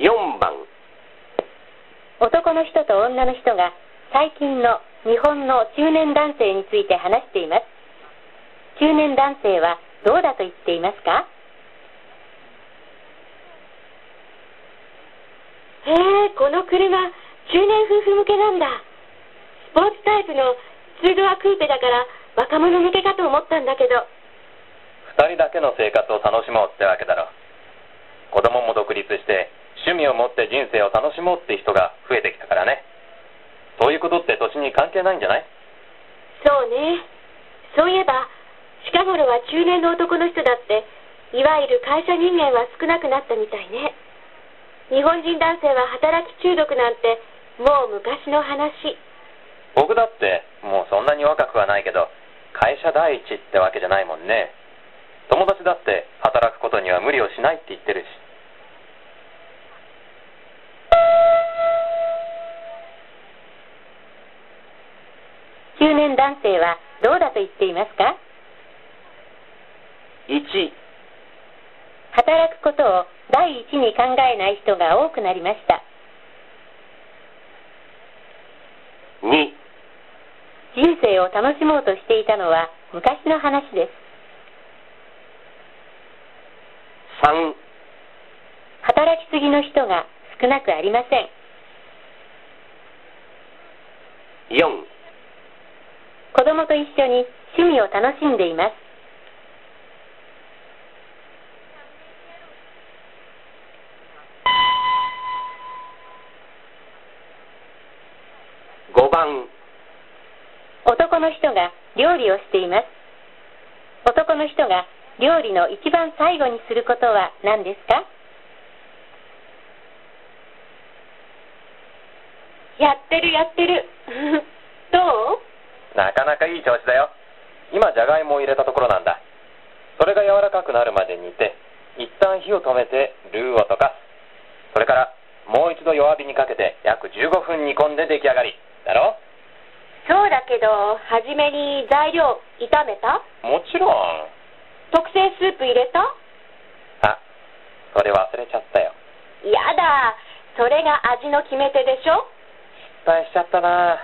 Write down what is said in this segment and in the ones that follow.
4番男の人と女の人が最近の日本の中年男性について話しています。中年男性はどうだと言っていますか？へえ、この車、中年夫婦向けなんだ。スポーツタイプの2ドアクーペだから若者向けかと思ったんだけど。二人だけの生活を楽しもうってわけだろ。子供も独立して趣味を持って人生を楽しもうって人が増えてきたからね。そういうことって年に関係ないんじゃない？そうね。そういえば、近頃は中年の男の人だって、いわゆる会社人間は少なくなったみたいね。日本人男性は働き中毒なんて、もう昔の話。僕だってもうそんなに若くはないけど、会社第一ってわけじゃないもんね。友達だって働くことには無理をしないって言ってるし。中年男性はどうだと言っていますか？1働くことを第一に考えない人が多くなりました。2人生を楽しもうとしていたのは昔の話です。3働きすぎの人が少なくありません。4子供と一緒に趣味を楽しんでいます。5番男の人が料理をしています。男の人が料理の一番最後にすることは何ですか？やってるやってる。どう？なかなかいい調子だよ。今、じゃがいもを入れたところなんだ。それが柔らかくなるまで煮て、一旦火を止めてルーを溶かす。それから、もう一度弱火にかけて約15分煮込んで出来上がり。だろ？そうだけど、初めに材料炒めた？もちろん。特製スープ入れた？あ、それ忘れちゃったよ。やだ。それが味の決め手でしょ？失敗しちゃったな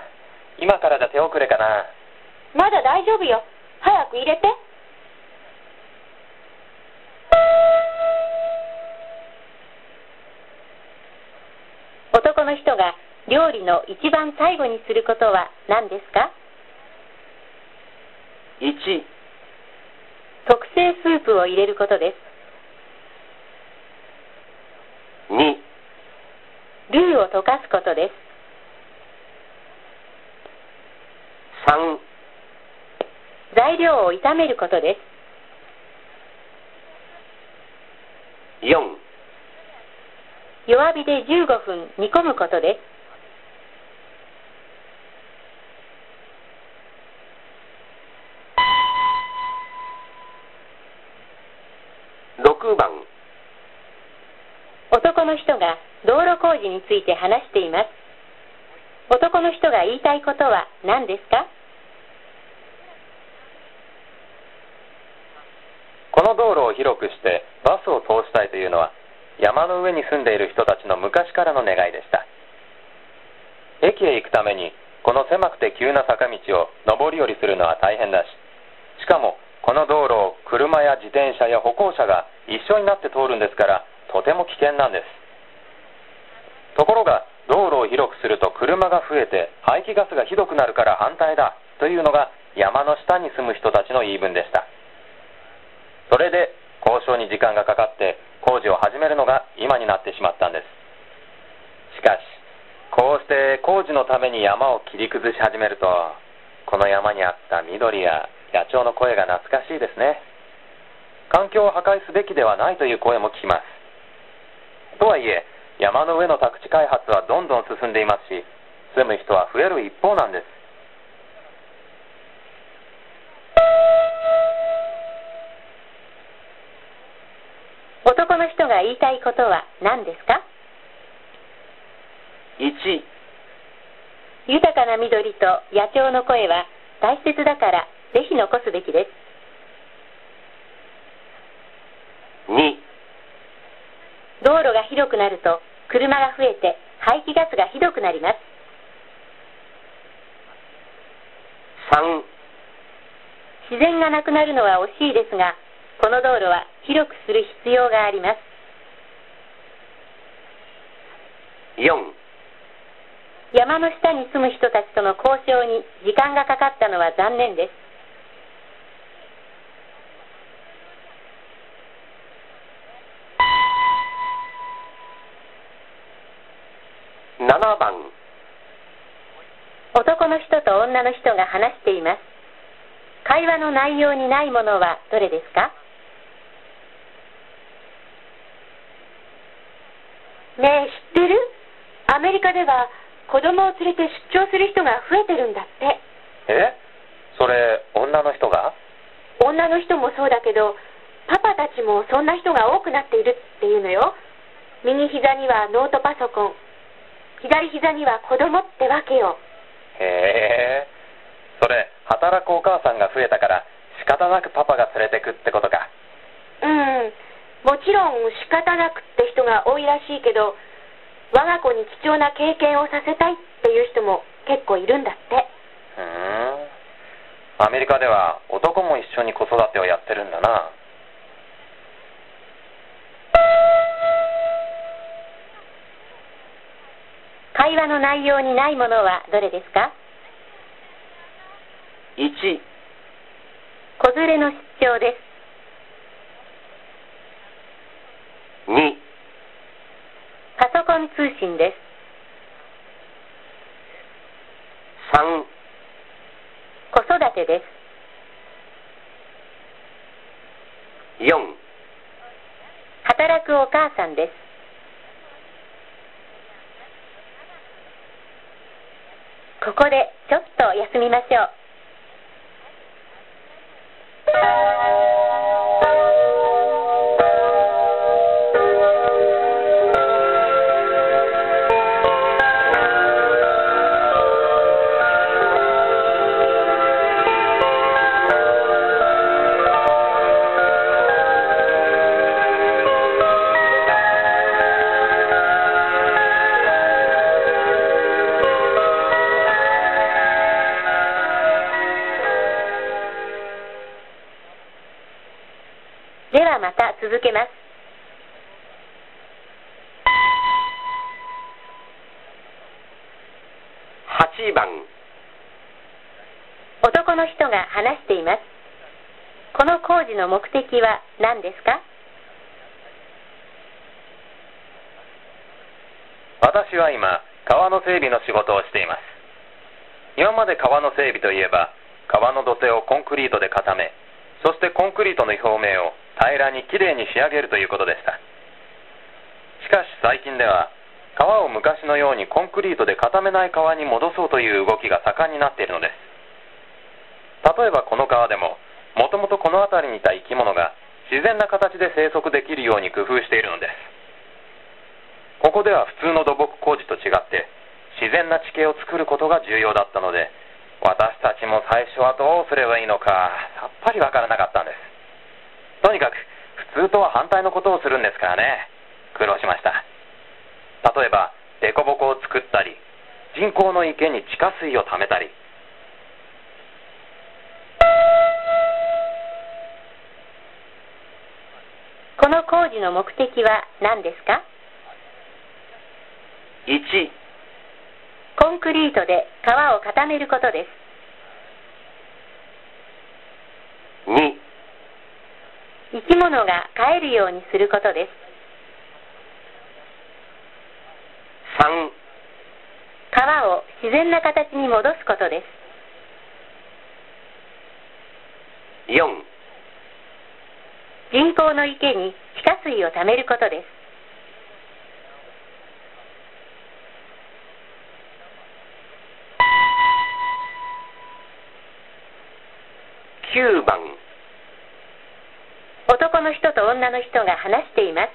今からじゃ手遅れかなまだ大丈夫よ。早く入れて。男の人が料理の一番最後にすることは何ですか？1特製スープを入れることです。2ルーを溶かすことです。3材料を炒めることです。4弱火で15分煮込むことです。6番男の人が道路工事について話しています。男の人が言いたいことは何ですか？この道路を広くしてバスを通したいというのは山の上に住んでいる人たちの昔からの願いでした。駅へ行くためにこの狭くて急な坂道を上り下りするのは大変だししかもこの道路を車や自転車や歩行者が一緒になって通るんですからとても危険なんです。ところが道路を広くすると車が増えて排気ガスがひどくなるから反対だというのが山の下に住む人たちの言い分でした。それで交渉に時間がかかって工事を始めるのが今になってしまったんです。しかしこうして工事のために山を切り崩し始めるとこの山にあった緑や野鳥の声が懐かしいですね。環境を破壊すべきではないという声も聞きます。とはいえ山の上の宅地開発はどんどん進んでいますし住む人は増える一方なんです。が言いたいことは何ですか？1豊かな緑と野鳥の声は大切だからぜひ残すべきです。2道路が広くなると車が増えて排気ガスがひどくなります。3、自然がなくなるのは惜しいですが、この道路は広くする必要があります。4、山の下に住む人たちとの交渉に時間がかかったのは残念です。7番、男の人と女の人が話しています。会話の内容にないものはどれですか？ねえ、知ってる？アメリカでは子供を連れて出張する人が増えてるんだって。え？それ、女の人が？女の人もそうだけど、パパたちもそんな人が多くなっているっていうのよ。右膝にはノートパソコン、左膝には子供ってわけよ。へえ。それ、働くお母さんが増えたから、仕方なくパパが連れてくってことか。うん、もちろん仕方なくって人が多いらしいけど、我が子に貴重な経験をさせたいっていう人も結構いるんだって。ふーん。アメリカでは男も一緒に子育てをやってるんだな。会話の内容にないものはどれですか？1、子連れの出張です。2、パソコン通信です。3、子育てです。4、働くお母さんです。ここでちょっと休みましょう。ではまた続けます。8番、男の人が話しています。この工事の目的は何ですか？私は今、川の整備の仕事をしています。今まで川の整備といえば、川の土手をコンクリートで固め、そしてコンクリートの表面を平らにきれいに仕上げるということでした。しかし最近では、川を昔のようにコンクリートで固めない川に戻そうという動きが盛んになっているのです。例えばこの川でも、もともとこの辺りにいた生き物が自然な形で生息できるように工夫しているのです。ここでは普通の土木工事と違って自然な地形を作ることが重要だったので私たちも最初はどうすればいいのかさっぱりわからなかったんですとにかく普通とは反対のことをするんですからね。苦労しました。例えば凸凹を作ったり人工の池に地下水を溜めたり。この工事の目的は何ですか？1、コンクリートで川を固めることです。2、生き物が飼えるようにすることです。3、川を自然な形に戻すことです。4、人工の池に地下水を溜めることです。9番、女の人が話しています。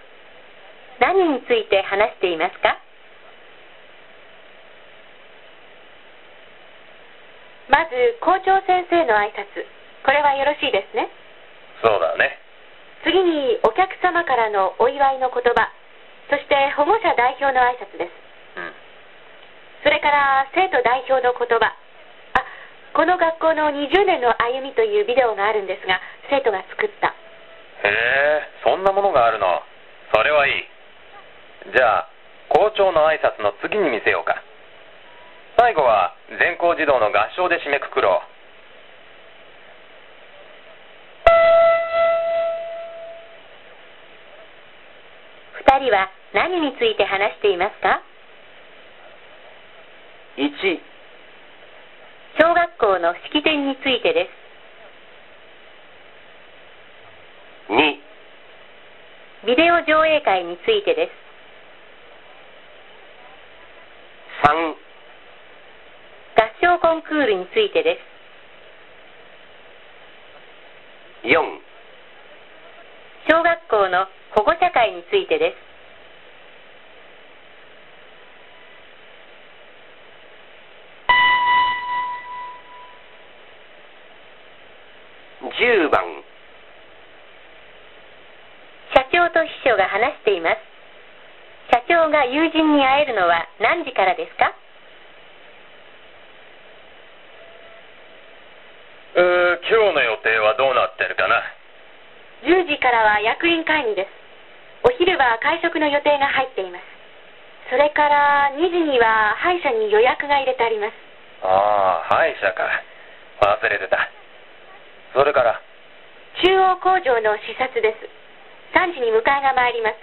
何について話していますか？まず、校長先生の挨拶。これはよろしいですね。そうだね次に、お客様からのお祝いの言葉。そして保護者代表の挨拶です。うん。それから生徒代表の言葉。あ、この学校の20年の歩みというビデオがあるんですが、生徒が作った。へえ、そんなものがあるの。それはいい。じゃあ、校長の挨拶の次に見せようか。最後は全校児童の合唱で締めくくろう。二人は何について話していますか？1、小学校の式典についてです。2、ビデオ上映会についてです。3、合唱コンクールについてです。4、小学校の保護者会についてです。10番、社長と秘書が話しています。社長が友人に会えるのは何時からですか？うー、今日の予定はどうなってるかな？10時からは役員会議です。お昼は会食の予定が入っています。それから2時には歯医者に予約が入れてあります。ああ、歯医者か。忘れてた。それから、中央工場の視察です。3時に迎えが参ります。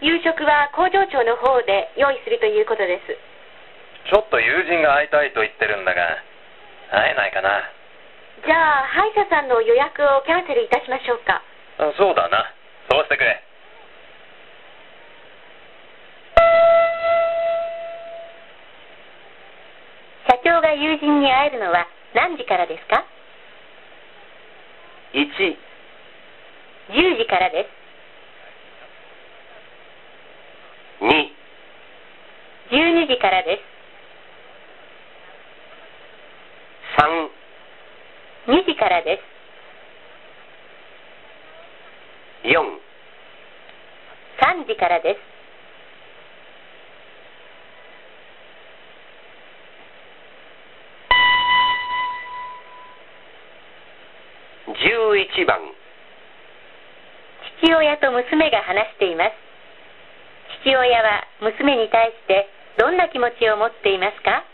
夕食は工場長の方で用意するということです。ちょっと友人が会いたいと言ってるんだが、会えないかな。じゃあ、歯医者さんの予約をキャンセルいたしましょうか。あそうだな。そうしてくれ。社長が友人に会えるのは何時からですか？1、10時からです。2、12時からです。3、2時からです。4、3時からです。11番、父親と娘が話しています。父親は娘に対してどんな気持ちを持っていますか？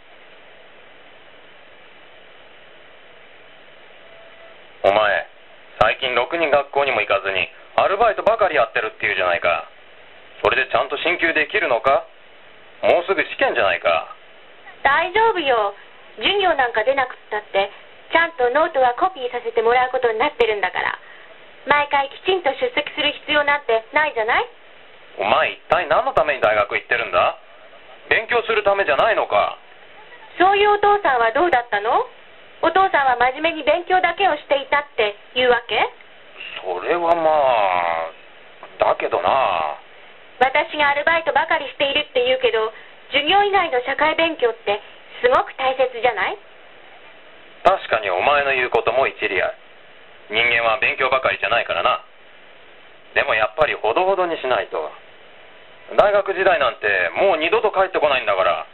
お前、最近ろくに学校にも行かずに、アルバイトばかりやってるっていうじゃないか。それでちゃんと進級できるのか？もうすぐ試験じゃないか。大丈夫よ。授業なんか出なくったって、ちゃんとノートはコピーさせてもらうことになってるんだから。毎回きちんと出席する必要なんてないじゃない？お前一体何のために大学行ってるんだ？勉強するためじゃないのか？そういうお父さんはどうだったの？お父さんは真面目に勉強だけをしていたっていうわけ？それはまあ、だけどな。私がアルバイトばかりしているって言うけど、授業以外の社会勉強ってすごく大切じゃない？確かにお前の言うことも一理ある。人間は勉強ばかりじゃないからな。でもやっぱりほどほどにしないと。大学時代なんてもう二度と帰ってこないんだから。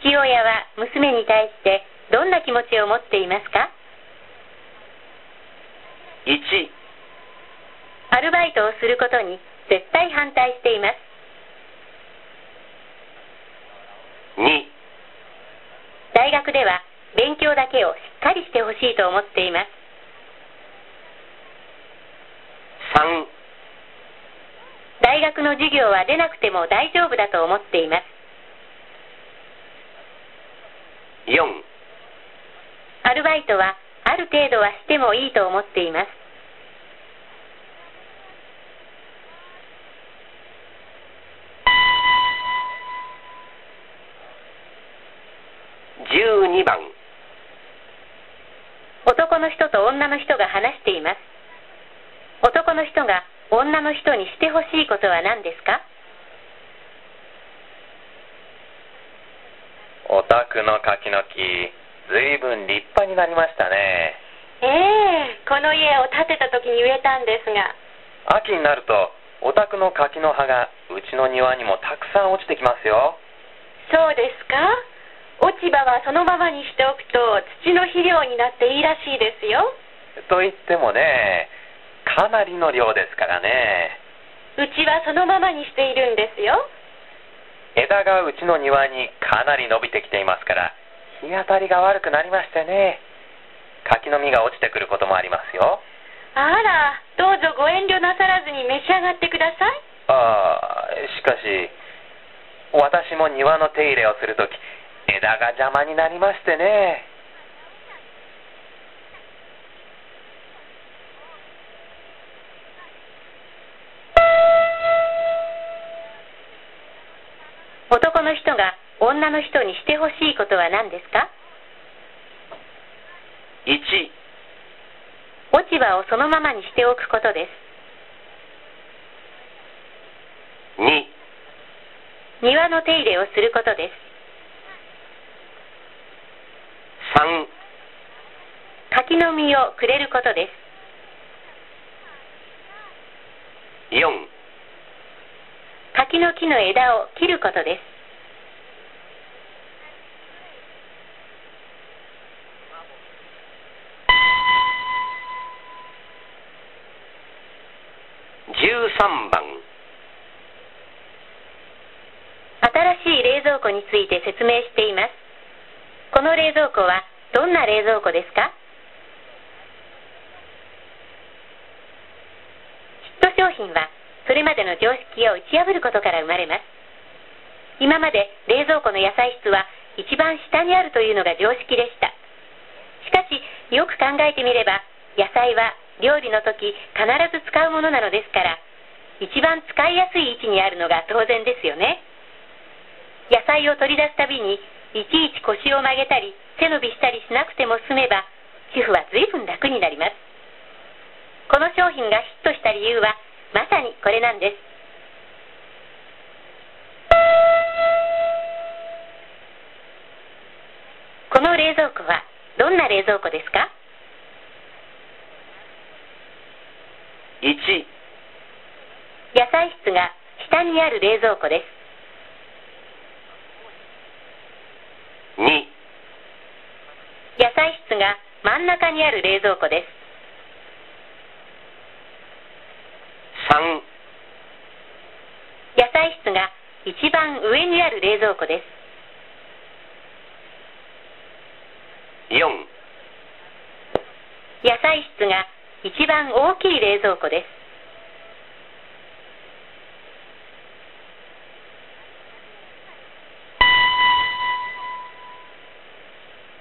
父親は娘に対してどんな気持ちを持っていますか？1、アルバイトをすることに絶対反対しています。2、大学では勉強だけをしっかりしてほしいと思っています。3、大学の授業は出なくても大丈夫だと思っています。4、アルバイトはある程度はしてもいいと思っています。12番、男の人と女の人が話しています。男の人が女の人にしてほしいことは何ですか？お宅の柿の木、ずいぶん立派になりましたね。ええこの家を建てた時に植えたんですが。秋になるとお宅の柿の葉がうちの庭にもたくさん落ちてきますよそうですか？落ち葉はそのままにしておくと土の肥料になっていいらしいですよ。と言ってもねかなりの量ですからねうちはそのままにしているんですよ。枝がうちの庭にかなり伸びてきていますから日当たりが悪くなりましてね柿の実が落ちてくることもありますよあら、どうぞご遠慮なさらずに召し上がってください。ああしかし私も庭の手入れをするとき枝が邪魔になりましてね男の人が女の人にしてほしいことは何ですか？1、落ち葉をそのままにしておくことです。2、庭の手入れをすることです。3、柿の実をくれることです。4、柿の木の枝を切ることです。13番、新しい冷蔵庫について説明しています。この冷蔵庫はどんな冷蔵庫ですか？ヒット商品はそれまでの常識を打ち破ることから生まれます。今まで冷蔵庫の野菜室は一番下にあるというのが常識でした。しかし、よく考えてみれば、野菜は料理の時必ず使うものなのですから、一番使いやすい位置にあるのが当然ですよね。野菜を取り出すたびにいちいち腰を曲げたり背伸びしたりしなくても済めば主婦は随分楽になりますこの商品がヒットした理由はまさにこれなんです。この冷蔵庫はどんな冷蔵庫ですか？1、野菜室が下にある冷蔵庫です。2、野菜室が真ん中にある冷蔵庫です3、野菜室が一番上にある冷蔵庫です。4、野菜室が一番大きい冷蔵庫です。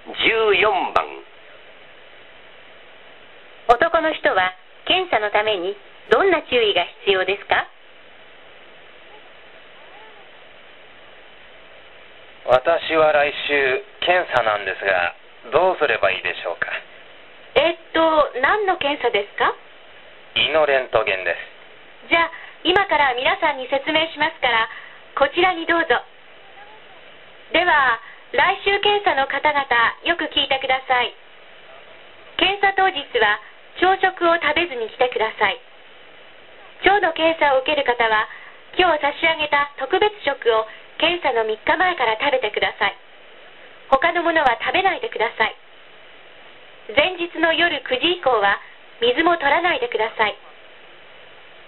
14番、男の人は検査のためにどんな注意が必要ですか？私は来週検査なんですがどうすればいいでしょうか？えっと、何の検査ですか？胃のレントゲンですじゃあ、今から皆さんに説明しますから、こちらにどうぞ。では、来週検査の方々、よく聞いてください。検査当日は、朝食を食べずに来てください。腸の検査を受ける方は、今日差し上げた特別食を検査の3日前から食べてください。他のものは食べないでください。前日の夜9時以降は水も取らないでください。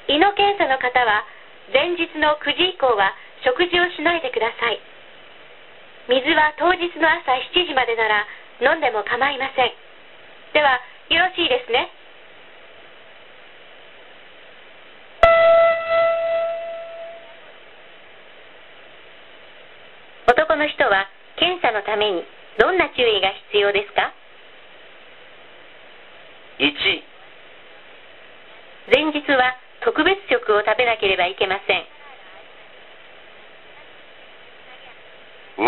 胃の検査の方は前日の9時以降は食事をしないでください。水は当日の朝7時までなら飲んでも構いません。では、よろしいですね？男の人は検査のためにどんな注意が必要ですか？1、前日は特別食を食べなければいけません。2、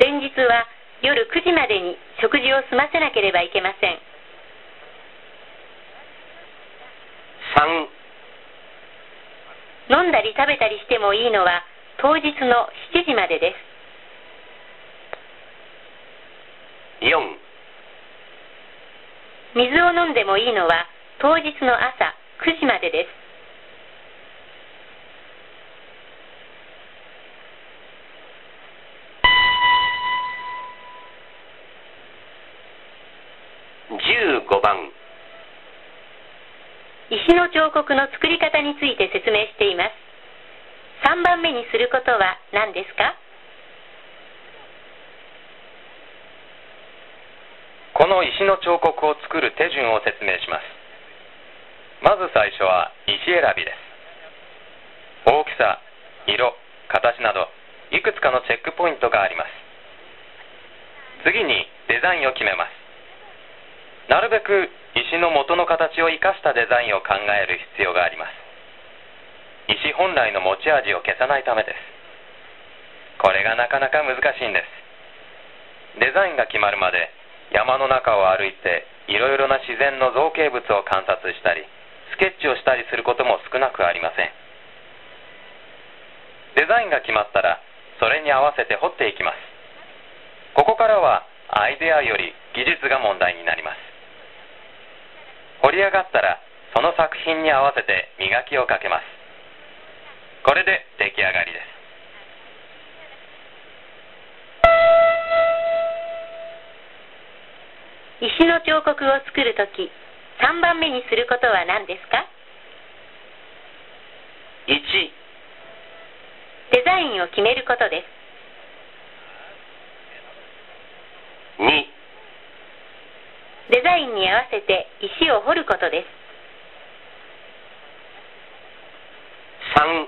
前日は夜9時までに食事を済ませなければいけません3、飲んだり食べたりしてもいいのは当日の7時までです。4、水を飲んでもいいのは当日の朝9時までです。15番石の彫刻の作り方について説明しています。3番目にすることは何ですか？この石の彫刻を作る手順を説明します。まず最初は石選びです。大きさ色形などいくつかのチェックポイントがあります。次にデザインを決めます。なるべく石の元の形を生かしたデザインを考える必要があります。石本来の持ち味を消さないためです。これがなかなか難しいんです。デザインが決まるまで山の中を歩いていろいろな自然の造形物を観察したりスケッチをしたりすることも少なくありません。デザインが決まったらそれに合わせて彫っていきます。ここからはアイデアより技術が問題になります。彫り上がったらその作品に合わせて磨きをかけます。これで出来上がりです。石の彫刻を作るとき3番目にすることは何ですか？1デザインを決めることです。2デザインに合わせて石を彫ることです。3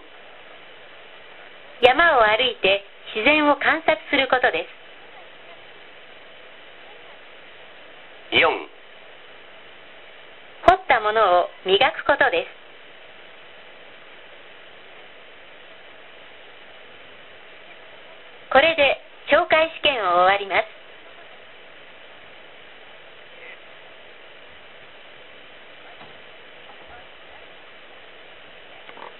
山を歩いて自然を観察することです。4彫ったものを磨くことです。これで懲戒試験を終わります